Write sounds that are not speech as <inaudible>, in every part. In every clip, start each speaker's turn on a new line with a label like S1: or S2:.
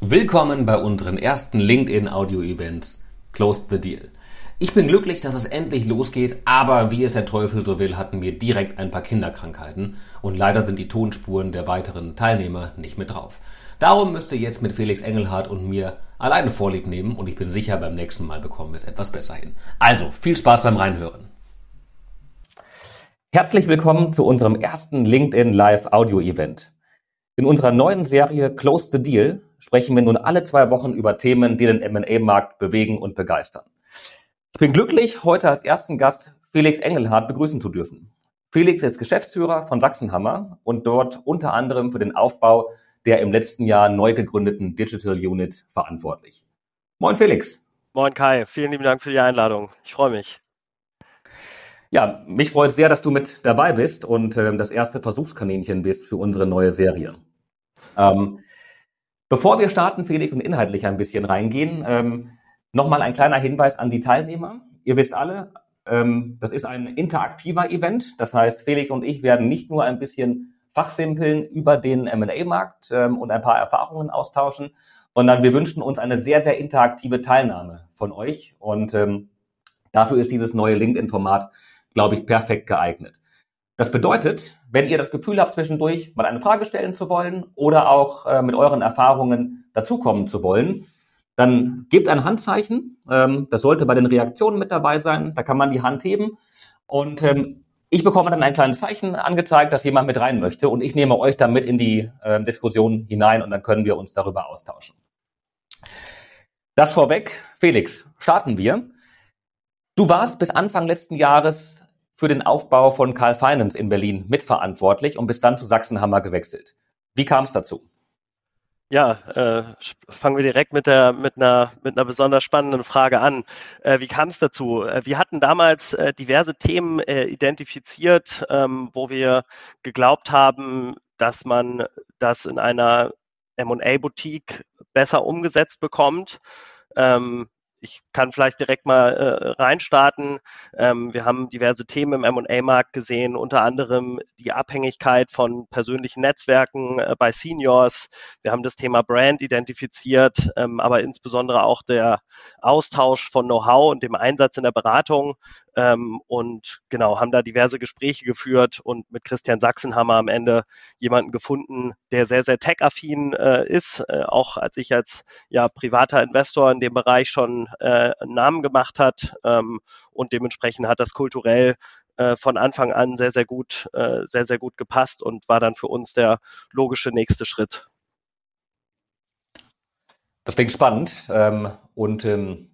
S1: Willkommen bei unserem ersten LinkedIn Audio Event Closed the Deal. Ich bin glücklich, dass es endlich losgeht, aber wie es der Teufel so will, hatten wir direkt ein paar Kinderkrankheiten und leider sind die Tonspuren der weiteren Teilnehmer nicht mit drauf. Darum müsst ihr jetzt mit Felix Engelhardt und mir alleine Vorlieb nehmen und ich bin sicher, beim nächsten Mal bekommen wir es etwas besser hin. Also, viel Spaß beim Reinhören. Herzlich willkommen zu unserem ersten LinkedIn Live Audio Event. In unserer neuen Serie Close the Deal sprechen wir nun alle zwei Wochen über Themen, die den M&A-Markt bewegen und begeistern. Ich bin glücklich, heute als ersten Gast Felix Engelhardt begrüßen zu dürfen. Felix ist Geschäftsführer von Sachsenhammer und dort unter anderem für den Aufbau der im letzten Jahr neu gegründeten Digital Unit verantwortlich. Moin Felix.
S2: Moin Kai, vielen lieben Dank für die Einladung. Ich freue mich.
S1: Ja, mich freut sehr, dass du mit dabei bist und äh, das erste Versuchskaninchen bist für unsere neue Serie. Ähm, bevor wir starten, Felix, und inhaltlich ein bisschen reingehen, ähm, nochmal ein kleiner Hinweis an die Teilnehmer. Ihr wisst alle, ähm, das ist ein interaktiver Event. Das heißt, Felix und ich werden nicht nur ein bisschen fachsimpeln über den M&A-Markt ähm, und ein paar Erfahrungen austauschen, sondern wir wünschen uns eine sehr, sehr interaktive Teilnahme von euch. Und ähm, dafür ist dieses neue LinkedIn-Format, glaube ich, perfekt geeignet. Das bedeutet, wenn ihr das Gefühl habt, zwischendurch mal eine Frage stellen zu wollen oder auch äh, mit euren Erfahrungen dazukommen zu wollen, dann gebt ein Handzeichen. Ähm, das sollte bei den Reaktionen mit dabei sein. Da kann man die Hand heben. Und ähm, ich bekomme dann ein kleines Zeichen angezeigt, dass jemand mit rein möchte und ich nehme euch dann mit in die äh, Diskussion hinein und dann können wir uns darüber austauschen. Das vorweg. Felix, starten wir. Du warst bis Anfang letzten Jahres für den Aufbau von Carl Finance in Berlin mitverantwortlich und bist dann zu Sachsenhammer gewechselt. Wie kam es dazu?
S2: Ja, äh, fangen wir direkt mit der mit einer mit einer besonders spannenden Frage an. Äh, wie kam es dazu? Äh, wir hatten damals äh, diverse Themen äh, identifiziert, ähm, wo wir geglaubt haben, dass man das in einer M&A Boutique besser umgesetzt bekommt. Ähm, ich kann vielleicht direkt mal äh, reinstarten. Ähm, wir haben diverse Themen im M&A-Markt gesehen, unter anderem die Abhängigkeit von persönlichen Netzwerken äh, bei Seniors. Wir haben das Thema Brand identifiziert, ähm, aber insbesondere auch der Austausch von Know-how und dem Einsatz in der Beratung. Ähm, und genau, haben da diverse Gespräche geführt und mit Christian Sachsenhammer am Ende jemanden gefunden, der sehr, sehr tech-affin äh, ist, äh, auch als ich als ja, privater Investor in dem Bereich schon äh, einen Namen gemacht hat ähm, und dementsprechend hat das kulturell äh, von Anfang an sehr, sehr gut, äh, sehr, sehr gut gepasst und war dann für uns der logische nächste Schritt.
S1: Das klingt spannend ähm, und ähm,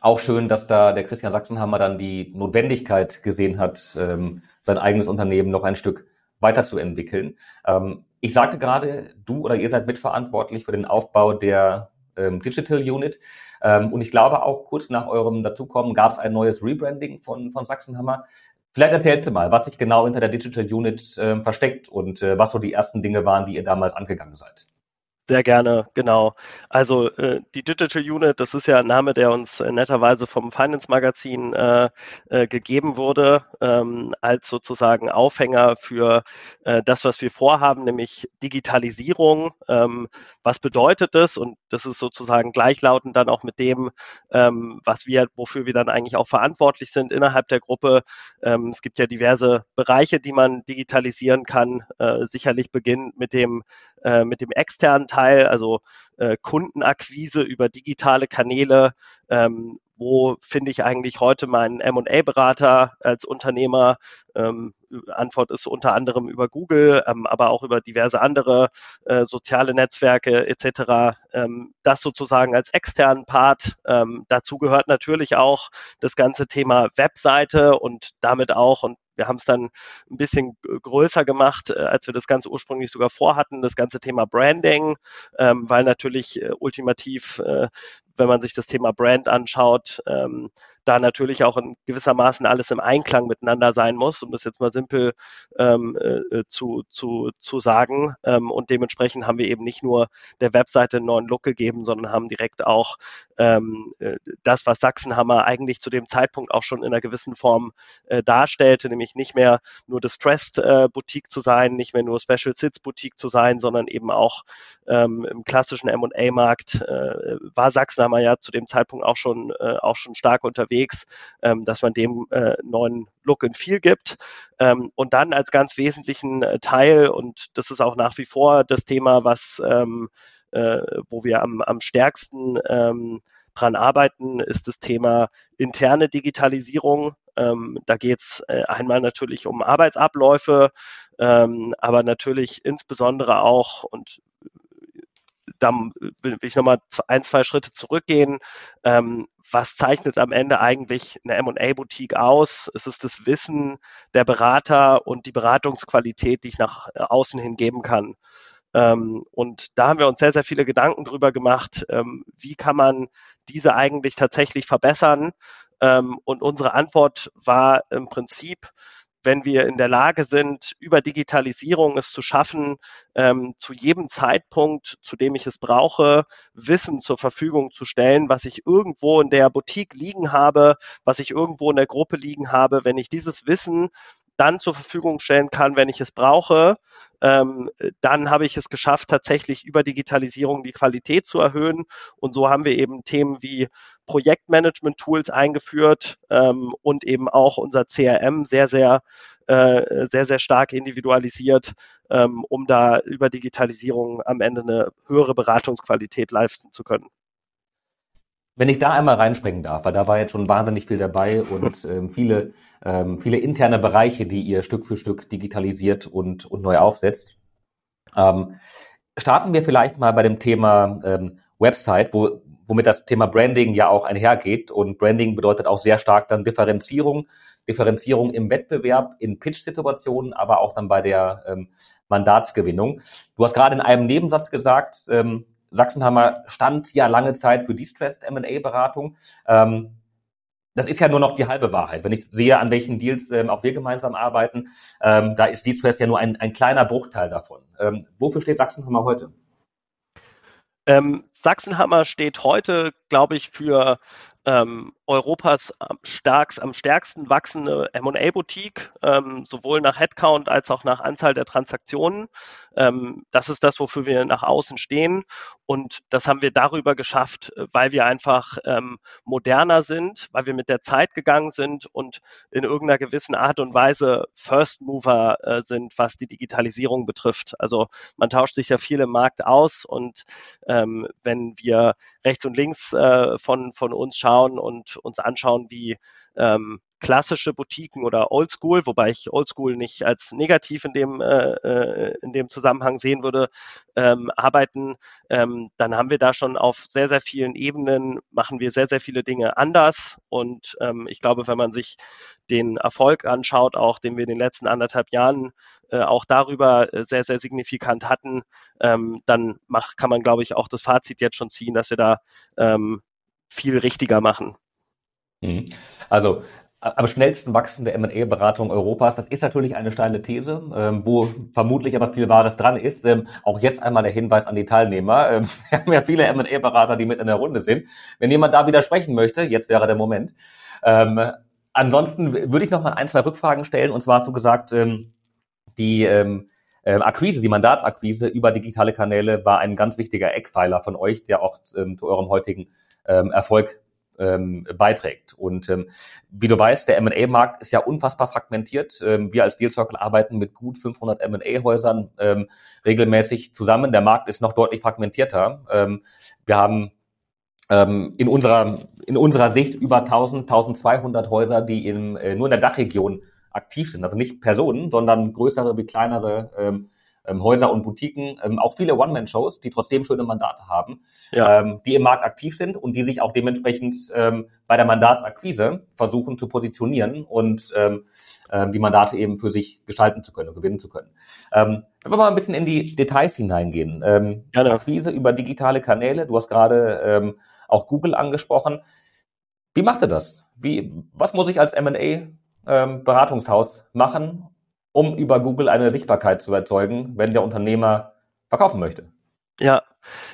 S1: auch schön, dass da der Christian Sachsenhammer dann die Notwendigkeit gesehen hat, ähm, sein eigenes Unternehmen noch ein Stück weiterzuentwickeln. Ähm, ich sagte gerade, du oder ihr seid mitverantwortlich für den Aufbau der ähm, Digital Unit. Ähm, und ich glaube auch kurz nach eurem Dazukommen gab es ein neues Rebranding von, von Sachsenhammer. Vielleicht erzählst du mal, was sich genau hinter der Digital Unit äh, versteckt und äh, was so die ersten Dinge waren, die ihr damals angegangen seid.
S2: Sehr gerne, genau. Also äh, die Digital Unit, das ist ja ein Name, der uns äh, netterweise vom Finance Magazin äh, äh, gegeben wurde, ähm, als sozusagen Aufhänger für äh, das, was wir vorhaben, nämlich Digitalisierung. Ähm, was bedeutet das? Und das ist sozusagen gleichlautend dann auch mit dem, ähm, was wir, wofür wir dann eigentlich auch verantwortlich sind innerhalb der Gruppe. Ähm, es gibt ja diverse Bereiche, die man digitalisieren kann. Äh, sicherlich beginnend mit dem äh, mit dem externen Teil, also äh, Kundenakquise über digitale Kanäle. Ähm, wo finde ich eigentlich heute meinen M&A-Berater als Unternehmer? Ähm, Antwort ist unter anderem über Google, ähm, aber auch über diverse andere äh, soziale Netzwerke etc. Ähm, das sozusagen als externen Part. Ähm, dazu gehört natürlich auch das ganze Thema Webseite und damit auch, und wir haben es dann ein bisschen größer gemacht, äh, als wir das Ganze ursprünglich sogar vorhatten, das ganze Thema Branding, ähm, weil natürlich äh, ultimativ, äh, wenn man sich das Thema Brand anschaut, ähm, da natürlich auch in gewissermaßen alles im Einklang miteinander sein muss, um das jetzt mal simpel ähm, äh, zu, zu, zu sagen. Ähm, und dementsprechend haben wir eben nicht nur der Webseite einen neuen Look gegeben, sondern haben direkt auch ähm, äh, das, was Sachsenhammer eigentlich zu dem Zeitpunkt auch schon in einer gewissen Form äh, darstellte, nämlich nicht mehr nur Distressed äh, Boutique zu sein, nicht mehr nur Special Sits Boutique zu sein, sondern eben auch ähm, im klassischen M&A-Markt äh, war Sachsenhammer ja zu dem Zeitpunkt auch schon äh, auch schon stark unterwegs, ähm, dass man dem äh, neuen Look and Feel gibt ähm, und dann als ganz wesentlichen äh, Teil und das ist auch nach wie vor das Thema, was ähm, äh, wo wir am, am stärksten ähm, dran arbeiten, ist das Thema interne Digitalisierung. Ähm, da geht es äh, einmal natürlich um Arbeitsabläufe, ähm, aber natürlich insbesondere auch, und da will ich nochmal ein, zwei Schritte zurückgehen. Ähm, was zeichnet am Ende eigentlich eine M&A-Boutique aus? Es ist das Wissen der Berater und die Beratungsqualität, die ich nach äh, außen hin geben kann. Ähm, und da haben wir uns sehr, sehr viele Gedanken drüber gemacht, ähm, wie kann man diese eigentlich tatsächlich verbessern. Ähm, und unsere Antwort war im Prinzip, wenn wir in der Lage sind, über Digitalisierung es zu schaffen, ähm, zu jedem Zeitpunkt, zu dem ich es brauche, Wissen zur Verfügung zu stellen, was ich irgendwo in der Boutique liegen habe, was ich irgendwo in der Gruppe liegen habe. Wenn ich dieses Wissen dann zur Verfügung stellen kann, wenn ich es brauche, ähm, dann habe ich es geschafft, tatsächlich über Digitalisierung die Qualität zu erhöhen. Und so haben wir eben Themen wie Projektmanagement-Tools eingeführt ähm, und eben auch unser CRM sehr, sehr, äh, sehr, sehr stark individualisiert, ähm, um da über Digitalisierung am Ende eine höhere Beratungsqualität leisten zu können.
S1: Wenn ich da einmal reinspringen darf, weil da war jetzt schon wahnsinnig viel dabei und <laughs> ähm, viele, ähm, viele interne Bereiche, die ihr Stück für Stück digitalisiert und, und neu aufsetzt. Ähm, starten wir vielleicht mal bei dem Thema ähm, Website, wo, womit das Thema Branding ja auch einhergeht. Und Branding bedeutet auch sehr stark dann Differenzierung, Differenzierung im Wettbewerb, in Pitch-Situationen, aber auch dann bei der ähm, Mandatsgewinnung. Du hast gerade in einem Nebensatz gesagt, ähm, Sachsenhammer stand ja lange Zeit für Distressed M&A-Beratung. Ähm, das ist ja nur noch die halbe Wahrheit. Wenn ich sehe, an welchen Deals ähm, auch wir gemeinsam arbeiten, ähm, da ist Distress ja nur ein, ein kleiner Bruchteil davon. Ähm, wofür steht Sachsenhammer heute?
S2: Ähm, Sachsenhammer steht heute, glaube ich, für ähm, Europas starkst, am stärksten wachsende M&A-Boutique, ähm, sowohl nach Headcount als auch nach Anzahl der Transaktionen. Ähm, das ist das, wofür wir nach außen stehen. Und das haben wir darüber geschafft, weil wir einfach ähm, moderner sind, weil wir mit der Zeit gegangen sind und in irgendeiner gewissen Art und Weise First Mover äh, sind, was die Digitalisierung betrifft. Also man tauscht sich ja viel im Markt aus und ähm, wenn wir rechts und links äh, von, von uns schauen und uns anschauen, wie ähm, klassische Boutiquen oder Oldschool, wobei ich Oldschool nicht als negativ in dem, äh, äh, in dem Zusammenhang sehen würde, ähm, arbeiten, ähm, dann haben wir da schon auf sehr, sehr vielen Ebenen, machen wir sehr, sehr viele Dinge anders. Und ähm, ich glaube, wenn man sich den Erfolg anschaut, auch den wir in den letzten anderthalb Jahren äh, auch darüber äh, sehr, sehr signifikant hatten, ähm, dann mach, kann man, glaube ich, auch das Fazit jetzt schon ziehen, dass wir da ähm, viel richtiger machen.
S1: Mhm. Also am schnellsten wachsende M&A-Beratung Europas. Das ist natürlich eine steile These, ähm, wo vermutlich aber viel Wahres dran ist. Ähm, auch jetzt einmal der Hinweis an die Teilnehmer. Ähm, <laughs> wir haben ja viele M&A-Berater, die mit in der Runde sind. Wenn jemand da widersprechen möchte, jetzt wäre der Moment. Ansonsten würde ich noch mal ein, zwei Rückfragen stellen. Und zwar hast du gesagt, die Akquise, die Mandatsakquise über digitale Kanäle war ein ganz wichtiger Eckpfeiler von euch, der auch zu eurem heutigen Erfolg ähm, beiträgt. Und ähm, wie du weißt, der M&A-Markt ist ja unfassbar fragmentiert. Ähm, wir als Deal Circle arbeiten mit gut 500 M&A-Häusern ähm, regelmäßig zusammen. Der Markt ist noch deutlich fragmentierter. Ähm, wir haben ähm, in unserer in unserer Sicht über 1000 1200 Häuser, die in, äh, nur in der Dachregion aktiv sind. Also nicht Personen, sondern größere wie kleinere ähm, ähm, Häuser und Boutiquen, ähm, auch viele One-Man-Shows, die trotzdem schöne Mandate haben, ja. ähm, die im Markt aktiv sind und die sich auch dementsprechend ähm, bei der Mandatsakquise versuchen zu positionieren und ähm, ähm, die Mandate eben für sich gestalten zu können und gewinnen zu können. Ähm, wenn wir mal ein bisschen in die Details hineingehen. Ähm, Akquise über digitale Kanäle, du hast gerade ähm, auch Google angesprochen. Wie macht ihr das? Wie, was muss ich als M&A-Beratungshaus ähm, machen, um über Google eine Sichtbarkeit zu erzeugen, wenn der Unternehmer verkaufen möchte?
S2: Ja,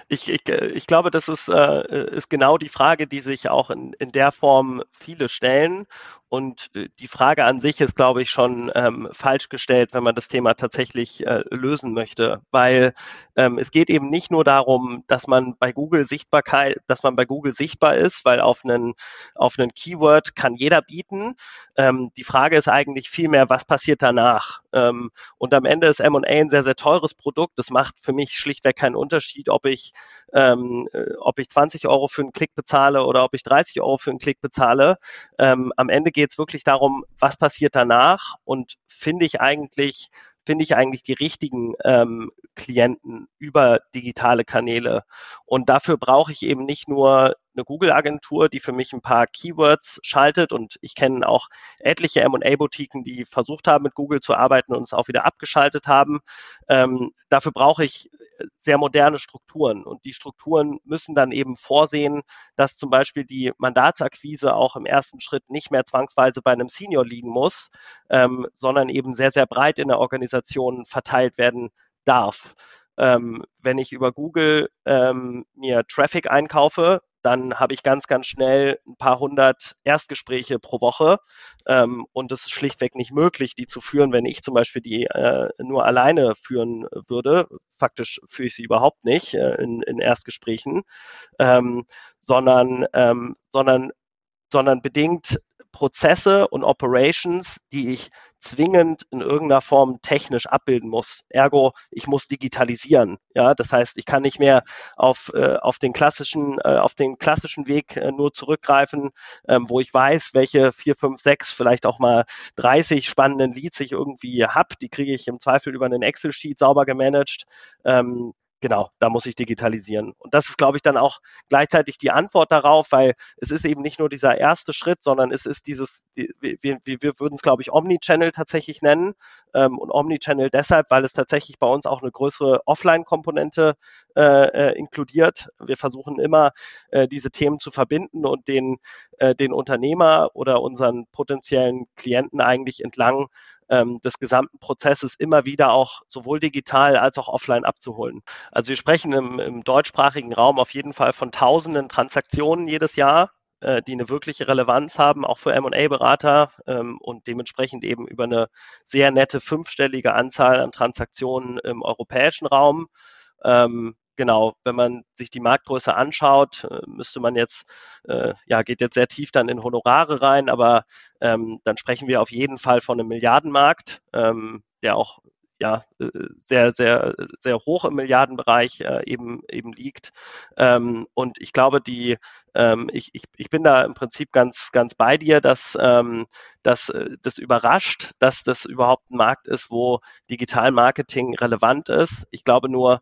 S2: ich, ich, ich glaube, das ist, äh, ist genau die Frage, die sich auch in, in der Form viele stellen. Und äh, die Frage an sich ist, glaube ich, schon ähm, falsch gestellt, wenn man das Thema tatsächlich äh, lösen möchte. Weil ähm, es geht eben nicht nur darum, dass man bei Google Sichtbarkeit, dass man bei Google sichtbar ist, weil auf einen, auf einen Keyword kann jeder bieten. Ähm, die Frage ist eigentlich vielmehr, was passiert danach? Ähm, und am Ende ist M&A ein sehr, sehr teures Produkt. Das macht für mich schlichtweg keinen Unterschied, ob ich, ähm, äh, ob ich 20 Euro für einen Klick bezahle oder ob ich 30 Euro für einen Klick bezahle. Ähm, am Ende geht es wirklich darum, was passiert danach und finde ich eigentlich finde ich eigentlich die richtigen ähm, Klienten über digitale Kanäle. Und dafür brauche ich eben nicht nur eine Google-Agentur, die für mich ein paar Keywords schaltet. Und ich kenne auch etliche M&A-Boutiquen, die versucht haben, mit Google zu arbeiten und es auch wieder abgeschaltet haben. Ähm, dafür brauche ich sehr moderne Strukturen. Und die Strukturen müssen dann eben vorsehen, dass zum Beispiel die Mandatsakquise auch im ersten Schritt nicht mehr zwangsweise bei einem Senior liegen muss, ähm, sondern eben sehr, sehr breit in der Organisation verteilt werden darf. Ähm, wenn ich über Google ähm, mir Traffic einkaufe, dann habe ich ganz, ganz schnell ein paar hundert Erstgespräche pro Woche. Ähm, und es ist schlichtweg nicht möglich, die zu führen, wenn ich zum Beispiel die äh, nur alleine führen würde. Faktisch führe ich sie überhaupt nicht äh, in, in Erstgesprächen, ähm, sondern, ähm, sondern, sondern bedingt Prozesse und Operations, die ich zwingend in irgendeiner Form technisch abbilden muss. Ergo, ich muss digitalisieren. Ja, das heißt, ich kann nicht mehr auf, äh, auf den klassischen, äh, auf den klassischen Weg äh, nur zurückgreifen, ähm, wo ich weiß, welche vier, fünf, sechs, vielleicht auch mal 30 spannenden Leads ich irgendwie habe. Die kriege ich im Zweifel über einen Excel-Sheet sauber gemanagt. Ähm, genau, da muss ich digitalisieren. Und das ist, glaube ich, dann auch gleichzeitig die Antwort darauf, weil es ist eben nicht nur dieser erste Schritt, sondern es ist dieses, wir, wir, wir würden es, glaube ich, Omnichannel tatsächlich nennen. Ähm, und Omnichannel deshalb, weil es tatsächlich bei uns auch eine größere Offline-Komponente äh, äh, inkludiert. Wir versuchen immer, äh, diese Themen zu verbinden und den, äh, den Unternehmer oder unseren potenziellen Klienten eigentlich entlang ähm, des gesamten Prozesses immer wieder auch sowohl digital als auch offline abzuholen. Also wir sprechen im, im deutschsprachigen Raum auf jeden Fall von tausenden Transaktionen jedes Jahr äh, die eine wirkliche Relevanz haben, auch für M&A-Berater ähm, und dementsprechend eben über eine sehr nette fünfstellige Anzahl an Transaktionen im europäischen Raum. Ähm, genau, wenn man sich die Marktgröße anschaut, äh, müsste man jetzt, äh, ja, geht jetzt sehr tief dann in Honorare rein, aber ähm, dann sprechen wir auf jeden Fall von einem Milliardenmarkt, ähm, der auch ja, äh, sehr, sehr, sehr hoch im Milliardenbereich äh, eben, eben liegt. Ähm, und ich glaube, die, ähm, ich, ich, ich bin da im Prinzip ganz, ganz bei dir, dass, ähm, dass äh, das überrascht, dass das überhaupt ein Markt ist, wo Digital-Marketing relevant ist. Ich glaube nur,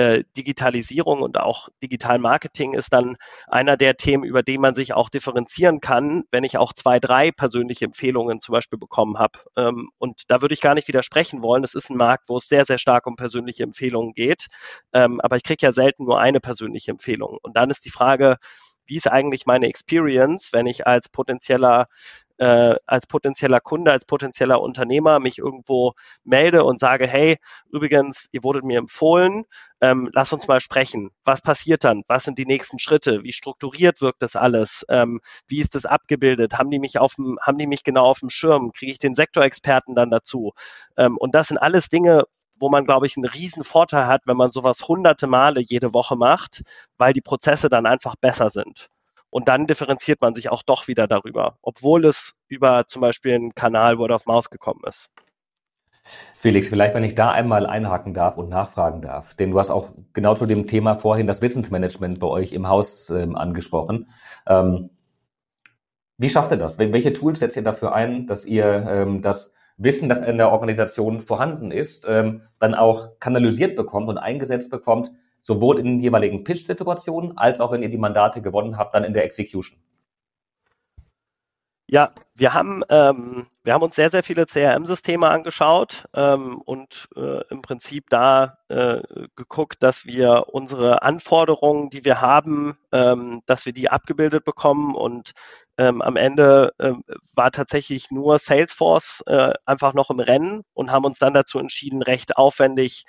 S2: äh, Digitalisierung und auch Digital Marketing ist dann einer der Themen, über die man sich auch differenzieren kann, wenn ich auch zwei, drei persönliche Empfehlungen zum Beispiel bekommen habe. Ähm, und da würde ich gar nicht widersprechen wollen. Es ist ein Markt, wo es sehr, sehr stark um persönliche Empfehlungen geht. Ähm, aber ich kriege ja selten nur eine persönliche Empfehlung. Und dann ist die Frage, wie ist eigentlich meine Experience, wenn ich als potenzieller äh, als potenzieller Kunde, als potenzieller Unternehmer mich irgendwo melde und sage, hey, übrigens, ihr wurdet mir empfohlen, ähm, lass uns mal sprechen. Was passiert dann? Was sind die nächsten Schritte? Wie strukturiert wirkt das alles? Ähm, wie ist das abgebildet? Haben die mich auf dem, haben die mich genau auf dem Schirm? Kriege ich den Sektorexperten dann dazu? Ähm, und das sind alles Dinge, wo man, glaube ich, einen riesen Vorteil hat, wenn man sowas hunderte Male jede Woche macht, weil die Prozesse dann einfach besser sind. Und dann differenziert man sich auch doch wieder darüber, obwohl es über zum Beispiel einen Kanal Word of Mouth gekommen ist.
S1: Felix, vielleicht, wenn ich da einmal einhaken darf und nachfragen darf, denn du hast auch genau zu dem Thema vorhin das Wissensmanagement bei euch im Haus ähm, angesprochen. Ähm, wie schafft ihr das? Welche Tools setzt ihr dafür ein, dass ihr ähm, das Wissen, das in der Organisation vorhanden ist, ähm, dann auch kanalisiert bekommt und eingesetzt bekommt, sowohl in den jeweiligen Pitch-Situationen als auch wenn ihr die Mandate gewonnen habt, dann in der Execution?
S2: Ja, wir haben, ähm, wir haben uns sehr, sehr viele CRM-Systeme angeschaut ähm, und äh, im Prinzip da äh, geguckt, dass wir unsere Anforderungen, die wir haben, ähm, dass wir die abgebildet bekommen und ähm, am Ende äh, war tatsächlich nur Salesforce äh, einfach noch im Rennen und haben uns dann dazu entschieden, recht aufwendig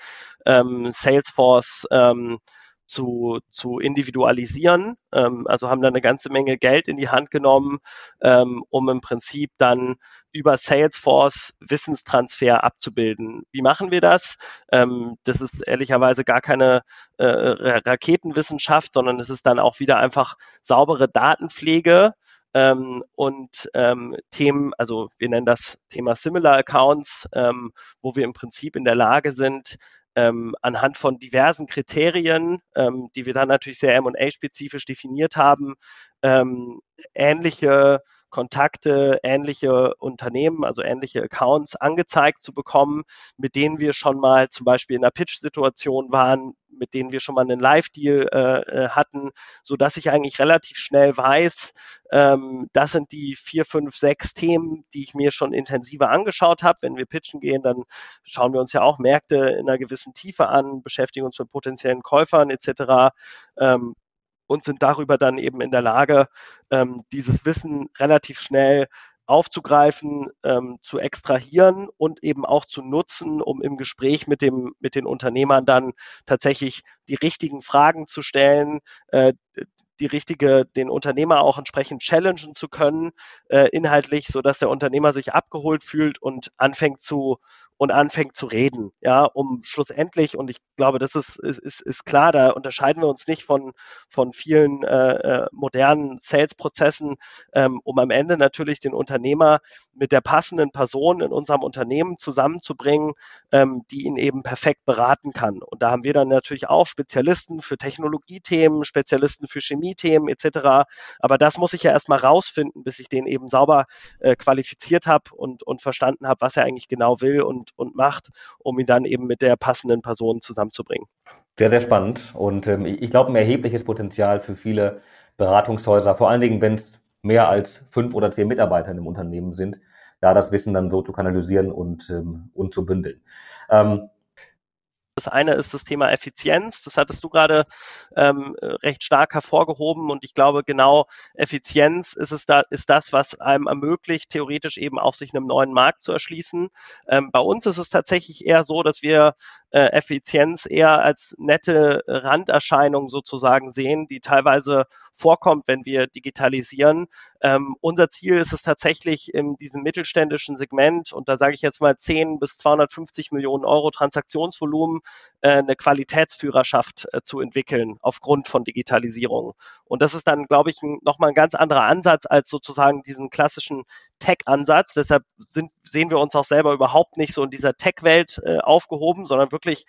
S2: ähm, Salesforce ähm, zu, zu individualisieren. Ähm, also haben da eine ganze Menge Geld in die Hand genommen, ähm, um im Prinzip dann über Salesforce Wissenstransfer abzubilden. Wie machen wir das? Ähm, das ist ehrlicherweise gar keine äh, Raketenwissenschaft, sondern es ist dann auch wieder einfach saubere Datenpflege. Ähm, und ähm, Themen, also wir nennen das Thema Similar Accounts, ähm, wo wir im Prinzip in der Lage sind, ähm, anhand von diversen Kriterien, ähm, die wir dann natürlich sehr M&A-spezifisch definiert haben, ähm, ähnliche Kontakte, ähnliche Unternehmen, also ähnliche Accounts angezeigt zu bekommen, mit denen wir schon mal zum Beispiel in einer Pitch-Situation waren, mit denen wir schon mal einen Live-Deal äh, äh, hatten, so dass ich eigentlich relativ schnell weiß, ähm, das sind die vier, fünf, sechs Themen, die ich mir schon intensiver angeschaut habe. Wenn wir pitchen gehen, dann schauen wir uns ja auch Märkte in einer gewissen Tiefe an, beschäftigen uns mit potenziellen Käufern etc. Ähm, und sind darüber dann eben in der Lage, ähm, dieses Wissen relativ schnell aufzugreifen, ähm, zu extrahieren und eben auch zu nutzen, um im Gespräch mit dem mit den Unternehmern dann tatsächlich die richtigen Fragen zu stellen, äh, die richtige, den Unternehmer auch entsprechend challengen zu können, äh, inhaltlich, so dass der Unternehmer sich abgeholt fühlt und anfängt zu und anfängt zu reden, ja, um schlussendlich, und ich glaube, das ist, ist, ist, klar, da unterscheiden wir uns nicht von, von vielen äh, äh, modernen Sales-Prozessen, ähm, um am Ende natürlich den Unternehmer mit der passenden Person in unserem Unternehmen zusammenzubringen, ähm, die ihn eben perfekt beraten kann. Und da haben wir dann natürlich auch Spezialisten für Technologiethemen, Spezialisten für Chemiethemen etc. Aber das muss ich ja erstmal rausfinden, bis ich den eben sauber äh, qualifiziert habe und, und verstanden habe, was er eigentlich genau will und und macht, um ihn dann eben mit der passenden Person zusammenzubringen.
S1: Sehr, sehr spannend und ähm, ich glaube, ein erhebliches Potenzial für viele Beratungshäuser, vor allen Dingen, wenn es mehr als fünf oder zehn Mitarbeiter im Unternehmen sind, da das Wissen dann so zu kanalisieren und, ähm, und zu bündeln. Ähm,
S2: das eine ist das Thema Effizienz. Das hattest du gerade ähm, recht stark hervorgehoben. Und ich glaube, genau Effizienz ist es da, ist das, was einem ermöglicht, theoretisch eben auch sich einem neuen Markt zu erschließen. Ähm, bei uns ist es tatsächlich eher so, dass wir äh, Effizienz eher als nette Randerscheinung sozusagen sehen, die teilweise vorkommt, wenn wir digitalisieren. Ähm, unser Ziel ist es tatsächlich in diesem mittelständischen Segment, und da sage ich jetzt mal 10 bis 250 Millionen Euro Transaktionsvolumen, äh, eine Qualitätsführerschaft äh, zu entwickeln aufgrund von Digitalisierung. Und das ist dann, glaube ich, nochmal ein ganz anderer Ansatz als sozusagen diesen klassischen Tech-Ansatz. Deshalb sind, sehen wir uns auch selber überhaupt nicht so in dieser Tech-Welt äh, aufgehoben, sondern wirklich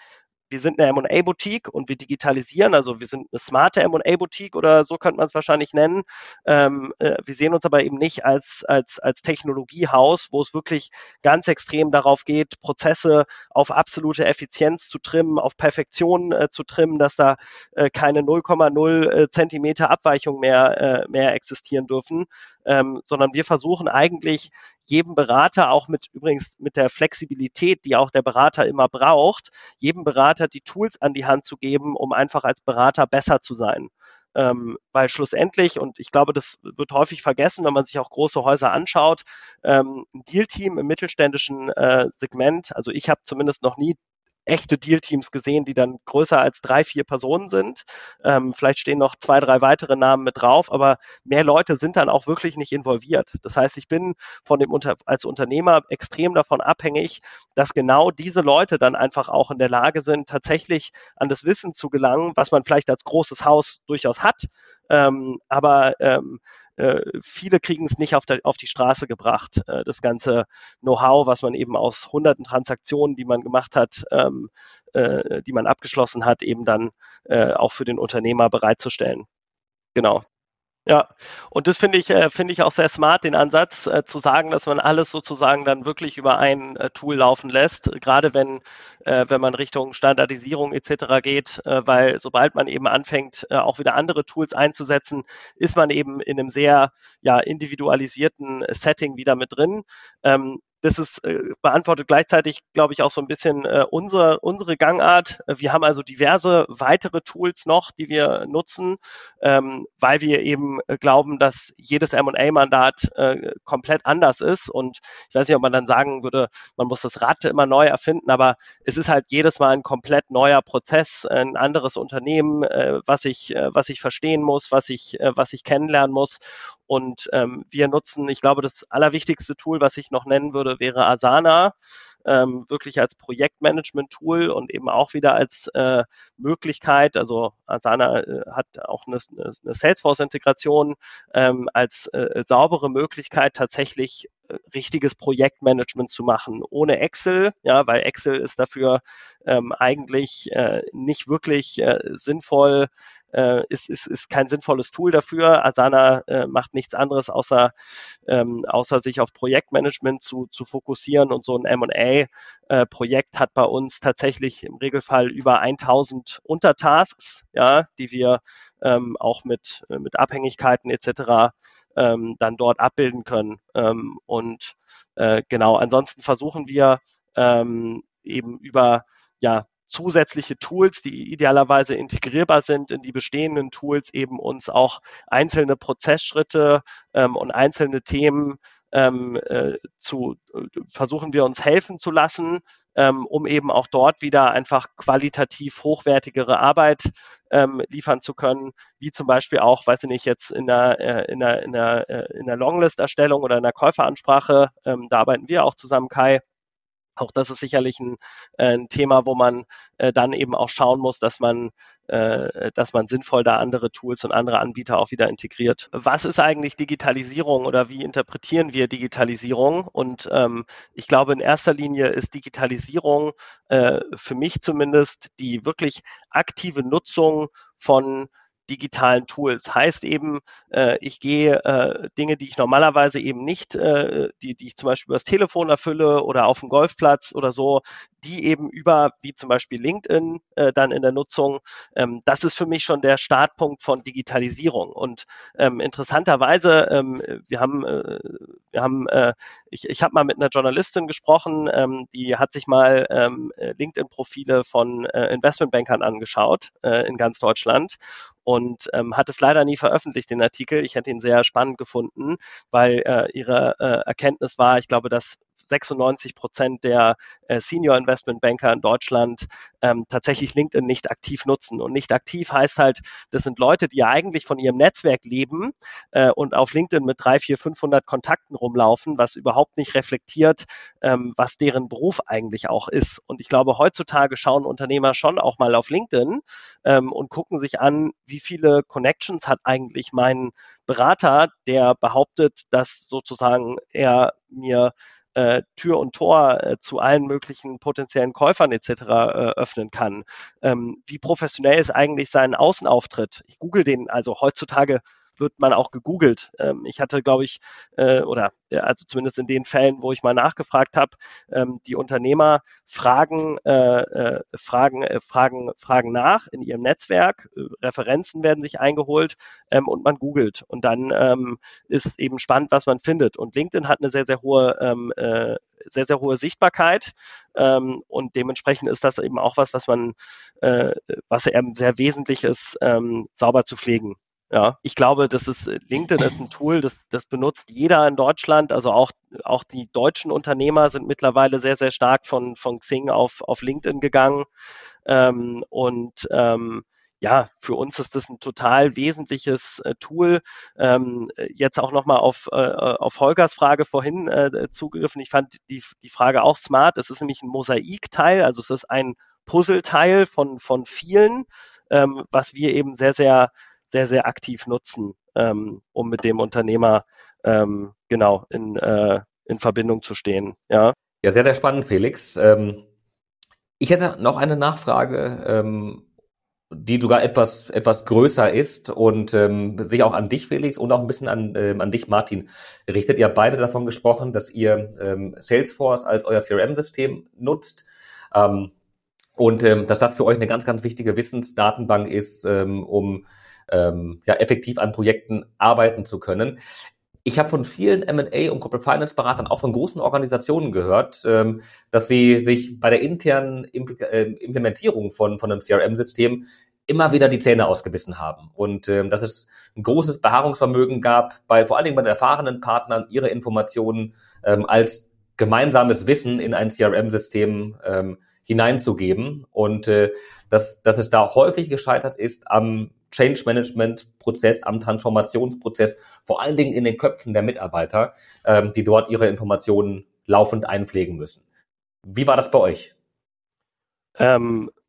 S2: wir sind eine M&A-Boutique und wir digitalisieren, also wir sind eine smarte M&A-Boutique oder so könnte man es wahrscheinlich nennen. Ähm, äh, wir sehen uns aber eben nicht als, als, als Technologiehaus, wo es wirklich ganz extrem darauf geht, Prozesse auf absolute Effizienz zu trimmen, auf Perfektion äh, zu trimmen, dass da äh, keine 0,0 äh, Zentimeter Abweichung mehr, äh, mehr existieren dürfen, ähm, sondern wir versuchen eigentlich jedem Berater auch mit übrigens mit der Flexibilität, die auch der Berater immer braucht, jedem Berater die Tools an die Hand zu geben, um einfach als Berater besser zu sein. Ähm, weil schlussendlich, und ich glaube, das wird häufig vergessen, wenn man sich auch große Häuser anschaut, ähm, ein Deal-Team im mittelständischen äh, Segment, also ich habe zumindest noch nie echte Deal-Teams gesehen, die dann größer als drei, vier Personen sind. Ähm, vielleicht stehen noch zwei, drei weitere Namen mit drauf, aber mehr Leute sind dann auch wirklich nicht involviert. Das heißt, ich bin von dem Unter als Unternehmer extrem davon abhängig, dass genau diese Leute dann einfach auch in der Lage sind, tatsächlich an das Wissen zu gelangen, was man vielleicht als großes Haus durchaus hat, ähm, aber ähm, äh, viele kriegen es nicht auf, der, auf die Straße gebracht, äh, das ganze Know-how, was man eben aus hunderten Transaktionen, die man gemacht hat, ähm, äh, die man abgeschlossen hat, eben dann äh, auch für den Unternehmer bereitzustellen. Genau. Ja, und das finde ich, äh, finde ich auch sehr smart, den Ansatz äh, zu sagen, dass man alles sozusagen dann wirklich über ein äh, Tool laufen lässt, gerade wenn, äh, wenn man Richtung Standardisierung etc. geht, äh, weil sobald man eben anfängt, äh, auch wieder andere Tools einzusetzen, ist man eben in einem sehr ja, individualisierten Setting wieder mit drin. Ähm, das ist, äh, beantwortet gleichzeitig, glaube ich, auch so ein bisschen äh, unsere, unsere Gangart. Wir haben also diverse weitere Tools noch, die wir nutzen, ähm, weil wir eben äh, glauben, dass jedes M&A-Mandat äh, komplett anders ist. Und ich weiß nicht, ob man dann sagen würde, man muss das Rad immer neu erfinden, aber es ist halt jedes Mal ein komplett neuer Prozess, ein anderes Unternehmen, äh, was ich, äh, was ich verstehen muss, was ich, äh, was ich kennenlernen muss. Und ähm, wir nutzen, ich glaube, das allerwichtigste Tool, was ich noch nennen würde, wäre Asana, ähm, wirklich als Projektmanagement-Tool und eben auch wieder als äh, Möglichkeit, also Asana äh, hat auch eine, eine Salesforce-Integration ähm, als äh, saubere Möglichkeit, tatsächlich äh, richtiges Projektmanagement zu machen, ohne Excel, ja, weil Excel ist dafür ähm, eigentlich äh, nicht wirklich äh, sinnvoll, äh, ist, ist, ist kein sinnvolles Tool dafür. Asana äh, macht nichts anderes, außer, ähm, außer sich auf Projektmanagement zu, zu fokussieren. Und so ein M&A-Projekt äh, hat bei uns tatsächlich im Regelfall über 1000 Untertasks, ja, die wir ähm, auch mit, mit Abhängigkeiten etc. Ähm, dann dort abbilden können. Ähm, und äh, genau, ansonsten versuchen wir ähm, eben über ja, zusätzliche Tools, die idealerweise integrierbar sind in die bestehenden Tools, eben uns auch einzelne Prozessschritte ähm, und einzelne Themen ähm, äh, zu äh, versuchen wir uns helfen zu lassen, ähm, um eben auch dort wieder einfach qualitativ hochwertigere Arbeit ähm, liefern zu können, wie zum Beispiel auch, weiß ich nicht, jetzt in der, äh, in der, in der, äh, in der Longlist-Erstellung oder in der Käuferansprache, ähm, da arbeiten wir auch zusammen, Kai, auch das ist sicherlich ein, äh, ein Thema, wo man äh, dann eben auch schauen muss, dass man, äh, dass man sinnvoll da andere Tools und andere Anbieter auch wieder integriert. Was ist eigentlich Digitalisierung oder wie interpretieren wir Digitalisierung? Und ähm, ich glaube, in erster Linie ist Digitalisierung äh, für mich zumindest die wirklich aktive Nutzung von digitalen Tools. Heißt eben, äh, ich gehe äh, Dinge, die ich normalerweise eben nicht, äh, die, die ich zum Beispiel über das Telefon erfülle oder auf dem Golfplatz oder so, die eben über, wie zum Beispiel LinkedIn, äh, dann in der Nutzung, ähm, das ist für mich schon der Startpunkt von Digitalisierung. Und ähm, interessanterweise, ähm, wir haben, äh, wir haben, äh, ich, ich habe mal mit einer Journalistin gesprochen, ähm, die hat sich mal ähm, LinkedIn-Profile von äh, Investmentbankern angeschaut äh, in ganz Deutschland und ähm, hat es leider nie veröffentlicht, den Artikel. Ich hätte ihn sehr spannend gefunden, weil äh, ihre äh, Erkenntnis war, ich glaube, dass 96 Prozent der äh, Senior Investment Banker in Deutschland ähm, tatsächlich LinkedIn nicht aktiv nutzen. Und nicht aktiv heißt halt, das sind Leute, die ja eigentlich von ihrem Netzwerk leben äh, und auf LinkedIn mit drei, vier, 500 Kontakten rumlaufen, was überhaupt nicht reflektiert, ähm, was deren Beruf eigentlich auch ist. Und ich glaube, heutzutage schauen Unternehmer schon auch mal auf LinkedIn ähm, und gucken sich an, wie viele Connections hat eigentlich mein Berater, der behauptet, dass sozusagen er mir äh, Tür und Tor äh, zu allen möglichen potenziellen Käufern etc. Äh, öffnen kann. Ähm, wie professionell ist eigentlich sein Außenauftritt? Ich google den also heutzutage wird man auch gegoogelt. Ähm, ich hatte, glaube ich, äh, oder äh, also zumindest in den Fällen, wo ich mal nachgefragt habe, ähm, die Unternehmer fragen, äh, äh fragen, äh, fragen, fragen nach in ihrem Netzwerk, Referenzen werden sich eingeholt ähm, und man googelt. Und dann ähm, ist eben spannend, was man findet. Und LinkedIn hat eine sehr, sehr hohe ähm, äh, sehr, sehr hohe Sichtbarkeit ähm, und dementsprechend ist das eben auch was, was man, äh, was eben sehr wesentlich ist, ähm, sauber zu pflegen. Ja, ich glaube, das ist äh, LinkedIn ist ein Tool, das, das benutzt jeder in Deutschland. Also auch, auch die deutschen Unternehmer sind mittlerweile sehr, sehr stark von, von Xing auf, auf LinkedIn gegangen. Ähm, und ähm, ja, für uns ist das ein total wesentliches äh, Tool. Ähm, jetzt auch nochmal auf, äh, auf Holgers Frage vorhin äh, zugegriffen. Ich fand die, die Frage auch smart. Es ist nämlich ein Mosaikteil, also es ist ein Puzzleteil von, von vielen, ähm, was wir eben sehr, sehr sehr, sehr aktiv nutzen, ähm, um mit dem Unternehmer ähm, genau in, äh, in Verbindung zu stehen. Ja,
S1: ja sehr, sehr spannend, Felix. Ähm, ich hätte noch eine Nachfrage. Ähm, die sogar etwas, etwas größer ist und ähm, sich auch an dich, Felix, und auch ein bisschen an, ähm, an dich, Martin, richtet. Ihr beide davon gesprochen, dass ihr ähm, Salesforce als euer CRM-System nutzt. Ähm, und ähm, dass das für euch eine ganz, ganz wichtige Wissensdatenbank ist, ähm, um ähm, ja, effektiv an Projekten arbeiten zu können. Ich habe von vielen M&A und Corporate Finance Beratern auch von großen Organisationen gehört, ähm, dass sie sich bei der internen äh, Implementierung von, von einem CRM-System immer wieder die Zähne ausgebissen haben und ähm, dass es ein großes Beharrungsvermögen gab, bei vor allen Dingen bei den erfahrenen Partnern, ihre Informationen ähm, als gemeinsames Wissen in ein CRM-System ähm, hineinzugeben und äh, dass, dass es da häufig gescheitert ist am Change Management Prozess, am Transformationsprozess, vor allen Dingen in den Köpfen der Mitarbeiter, ähm, die dort ihre Informationen laufend einpflegen müssen. Wie war das bei euch?
S2: Ähm, äh,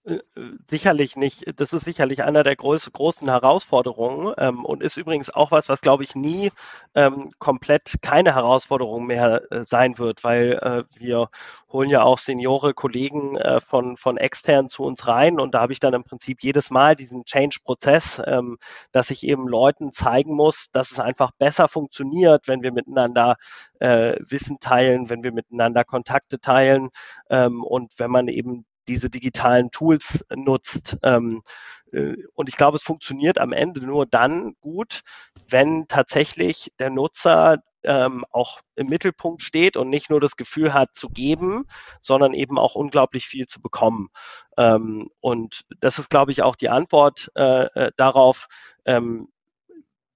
S2: sicherlich nicht, das ist sicherlich einer der groß, großen Herausforderungen ähm, und ist übrigens auch was, was glaube ich nie ähm, komplett keine Herausforderung mehr äh, sein wird, weil äh, wir holen ja auch Seniore Kollegen äh, von, von extern zu uns rein und da habe ich dann im Prinzip jedes Mal diesen Change-Prozess, ähm, dass ich eben Leuten zeigen muss, dass es einfach besser funktioniert, wenn wir miteinander äh, Wissen teilen, wenn wir miteinander Kontakte teilen ähm, und wenn man eben diese digitalen Tools nutzt. Ähm, äh, und ich glaube, es funktioniert am Ende nur dann gut, wenn tatsächlich der Nutzer ähm, auch im Mittelpunkt steht und nicht nur das Gefühl hat zu geben, sondern eben auch unglaublich viel zu bekommen. Ähm, und das ist, glaube ich, auch die Antwort äh, äh darauf,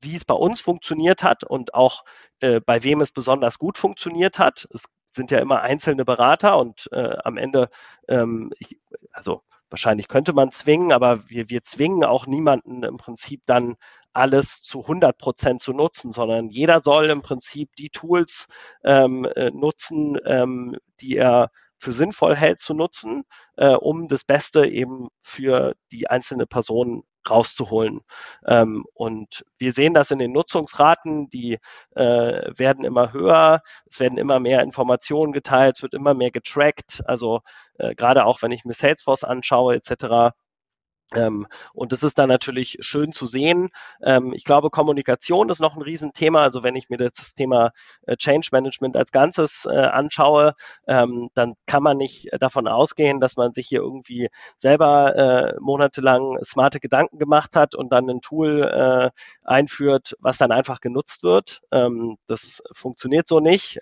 S2: wie es bei uns funktioniert hat und auch äh, bei wem es besonders gut funktioniert hat. Es sind ja immer einzelne Berater und äh, am Ende, ähm, ich, also wahrscheinlich könnte man zwingen, aber wir, wir zwingen auch niemanden im Prinzip dann alles zu 100 Prozent zu nutzen, sondern jeder soll im Prinzip die Tools ähm, äh, nutzen, ähm, die er für sinnvoll hält zu nutzen, äh, um das Beste eben für die einzelne Person rauszuholen. Ähm, und wir sehen das in den Nutzungsraten, die äh, werden immer höher, es werden immer mehr Informationen geteilt, es wird immer mehr getrackt. Also äh, gerade auch wenn ich mir Salesforce anschaue etc., ähm, und das ist dann natürlich schön zu sehen. Ähm, ich glaube, Kommunikation ist noch ein Riesenthema. Also wenn ich mir das Thema äh, Change Management als Ganzes äh, anschaue, ähm, dann kann man nicht davon ausgehen, dass man sich hier irgendwie selber äh, monatelang smarte Gedanken gemacht hat und dann ein Tool äh, einführt, was dann einfach genutzt wird. Ähm, das funktioniert so nicht.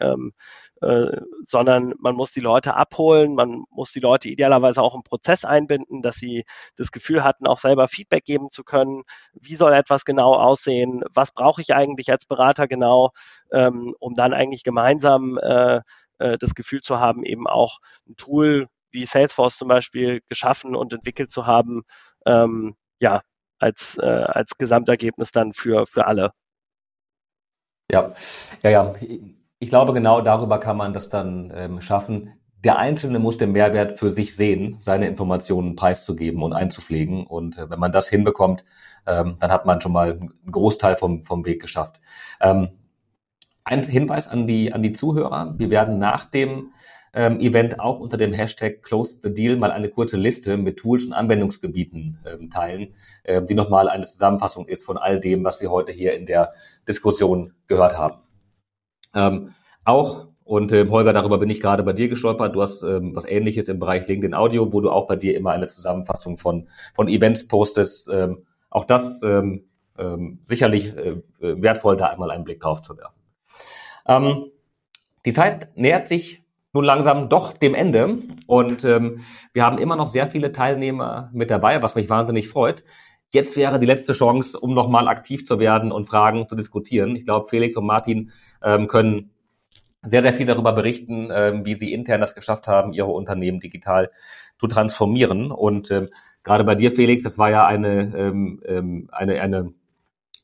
S2: Äh, sondern man muss die Leute abholen, man muss die Leute idealerweise auch im Prozess einbinden, dass sie das Gefühl hatten, auch selber Feedback geben zu können. Wie soll etwas genau aussehen? Was brauche ich eigentlich als Berater genau, ähm, um dann eigentlich gemeinsam äh, äh, das Gefühl zu haben, eben auch ein Tool wie Salesforce zum Beispiel geschaffen und entwickelt zu haben, ähm, ja, als, äh, als Gesamtergebnis dann für, für alle.
S1: Ja, ja, ja ich glaube, genau darüber kann man das dann ähm, schaffen. Der Einzelne muss den Mehrwert für sich sehen, seine Informationen preiszugeben und einzupflegen. Und äh, wenn man das hinbekommt, ähm, dann hat man schon mal einen Großteil vom, vom Weg geschafft. Ähm, ein Hinweis an die, an die Zuhörer. Wir werden nach dem ähm, Event auch unter dem Hashtag Close the Deal mal eine kurze Liste mit Tools und Anwendungsgebieten ähm, teilen, äh, die nochmal eine Zusammenfassung ist von all dem, was wir heute hier in der Diskussion gehört haben. Ähm, auch, und äh, Holger, darüber bin ich gerade bei dir gestolpert, du hast ähm, was ähnliches im Bereich LinkedIn Audio, wo du auch bei dir immer eine Zusammenfassung von, von Events postest. Ähm, auch das ähm, ähm, sicherlich äh, wertvoll, da einmal einen Blick drauf zu werfen. Ähm, die Zeit nähert sich nun langsam doch dem Ende und ähm, wir haben immer noch sehr viele Teilnehmer mit dabei, was mich wahnsinnig freut. Jetzt wäre die letzte Chance, um nochmal aktiv zu werden und Fragen zu diskutieren. Ich glaube, Felix und Martin ähm, können sehr, sehr viel darüber berichten, ähm, wie sie intern das geschafft haben, ihre Unternehmen digital zu transformieren. Und ähm, gerade bei dir, Felix, das war ja eine, ähm, ähm eine, eine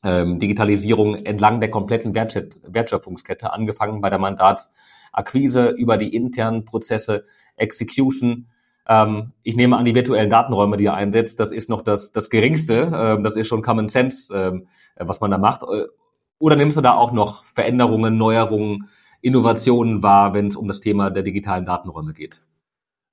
S1: ähm, Digitalisierung entlang der kompletten Wertschöpfungskette, angefangen bei der Mandatsakquise über die internen Prozesse, Execution, ähm, ich nehme an, die virtuellen Datenräume, die ihr einsetzt, das ist noch das, das Geringste. Ähm, das ist schon Common Sense, ähm, was man da macht. Äh, oder nimmst du da auch noch Veränderungen, Neuerungen, Innovationen wahr, wenn es um das Thema der digitalen Datenräume geht?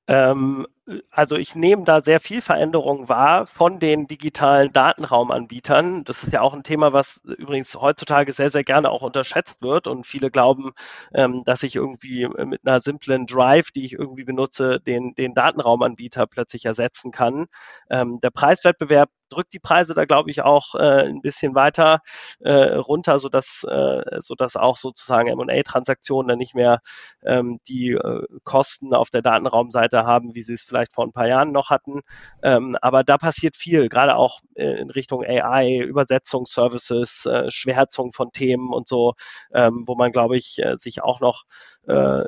S2: Ähm, also ich nehme da sehr viel Veränderung wahr von den digitalen Datenraumanbietern. Das ist ja auch ein Thema, was übrigens heutzutage sehr, sehr gerne auch unterschätzt wird. Und viele glauben, ähm, dass ich irgendwie mit einer simplen Drive, die ich irgendwie benutze, den, den Datenraumanbieter plötzlich ersetzen kann. Ähm, der Preiswettbewerb drückt die Preise da, glaube ich, auch äh, ein bisschen weiter äh, runter, sodass, äh, sodass auch sozusagen M&A-Transaktionen dann nicht mehr ähm, die äh, Kosten auf der Datenraumseite haben, wie sie es vielleicht vor ein paar Jahren noch hatten. Ähm, aber da passiert viel, gerade auch äh, in Richtung AI, Übersetzungsservices, äh, Schwärzung von Themen und so, ähm, wo man, glaube ich, äh, sich auch noch äh,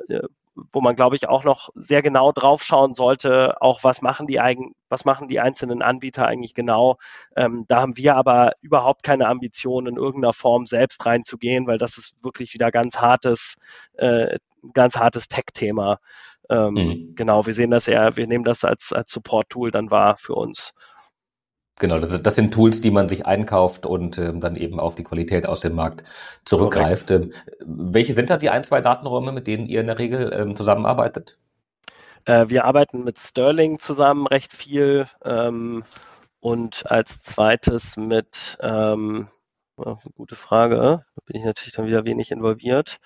S2: wo man, glaube ich, auch noch sehr genau draufschauen sollte, auch was machen die eigen, was machen die einzelnen Anbieter eigentlich genau. Ähm, da haben wir aber überhaupt keine Ambition, in irgendeiner Form selbst reinzugehen, weil das ist wirklich wieder ganz hartes, äh, ganz hartes Tech-Thema. Ähm, mhm. Genau, wir sehen das eher, wir nehmen das als, als Support-Tool dann wahr für uns.
S1: Genau, das, das, sind Tools, die man sich einkauft und ähm, dann eben auf die Qualität aus dem Markt zurückgreift. Ähm, welche sind da die ein, zwei Datenräume, mit denen ihr in der Regel ähm, zusammenarbeitet?
S2: Äh, wir arbeiten mit Sterling zusammen recht viel ähm, und als zweites mit, ähm, eine gute Frage, da bin ich natürlich dann wieder wenig involviert.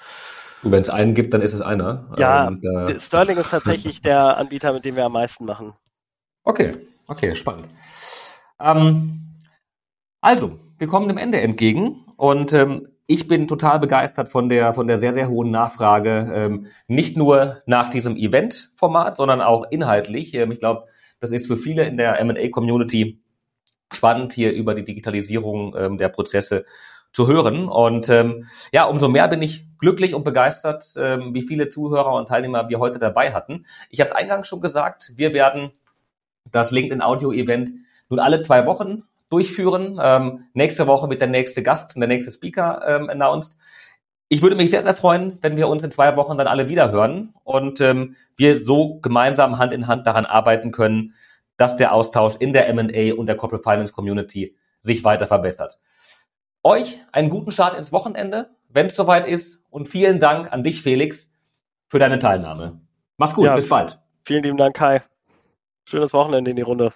S1: Wenn es einen gibt, dann ist es einer.
S2: Ja, und, äh, Sterling ist tatsächlich der Anbieter, mit dem wir am meisten machen.
S1: Okay, okay, spannend. Ähm, also, wir kommen dem Ende entgegen und ähm, ich bin total begeistert von der, von der sehr, sehr hohen Nachfrage, ähm, nicht nur nach diesem Event-Format, sondern auch inhaltlich. Ähm, ich glaube, das ist für viele in der M&A-Community spannend, hier über die Digitalisierung ähm, der Prozesse zu hören. Und ähm, ja, umso mehr bin ich glücklich und begeistert, ähm, wie viele Zuhörer und Teilnehmer wir heute dabei hatten. Ich habe es eingangs schon gesagt, wir werden das LinkedIn Audio Event nun alle zwei Wochen durchführen. Ähm, nächste Woche wird der nächste Gast und der nächste Speaker ähm, announced. Ich würde mich sehr, sehr freuen, wenn wir uns in zwei Wochen dann alle wieder hören und ähm, wir so gemeinsam Hand in Hand daran arbeiten können, dass der Austausch in der M&A und der Corporate Finance Community sich weiter verbessert. Euch einen guten Start ins Wochenende, wenn es soweit ist und vielen Dank an dich, Felix, für deine Teilnahme. Mach's gut, ja, bis bald.
S2: Vielen lieben Dank, Kai. Schönes Wochenende in die Runde.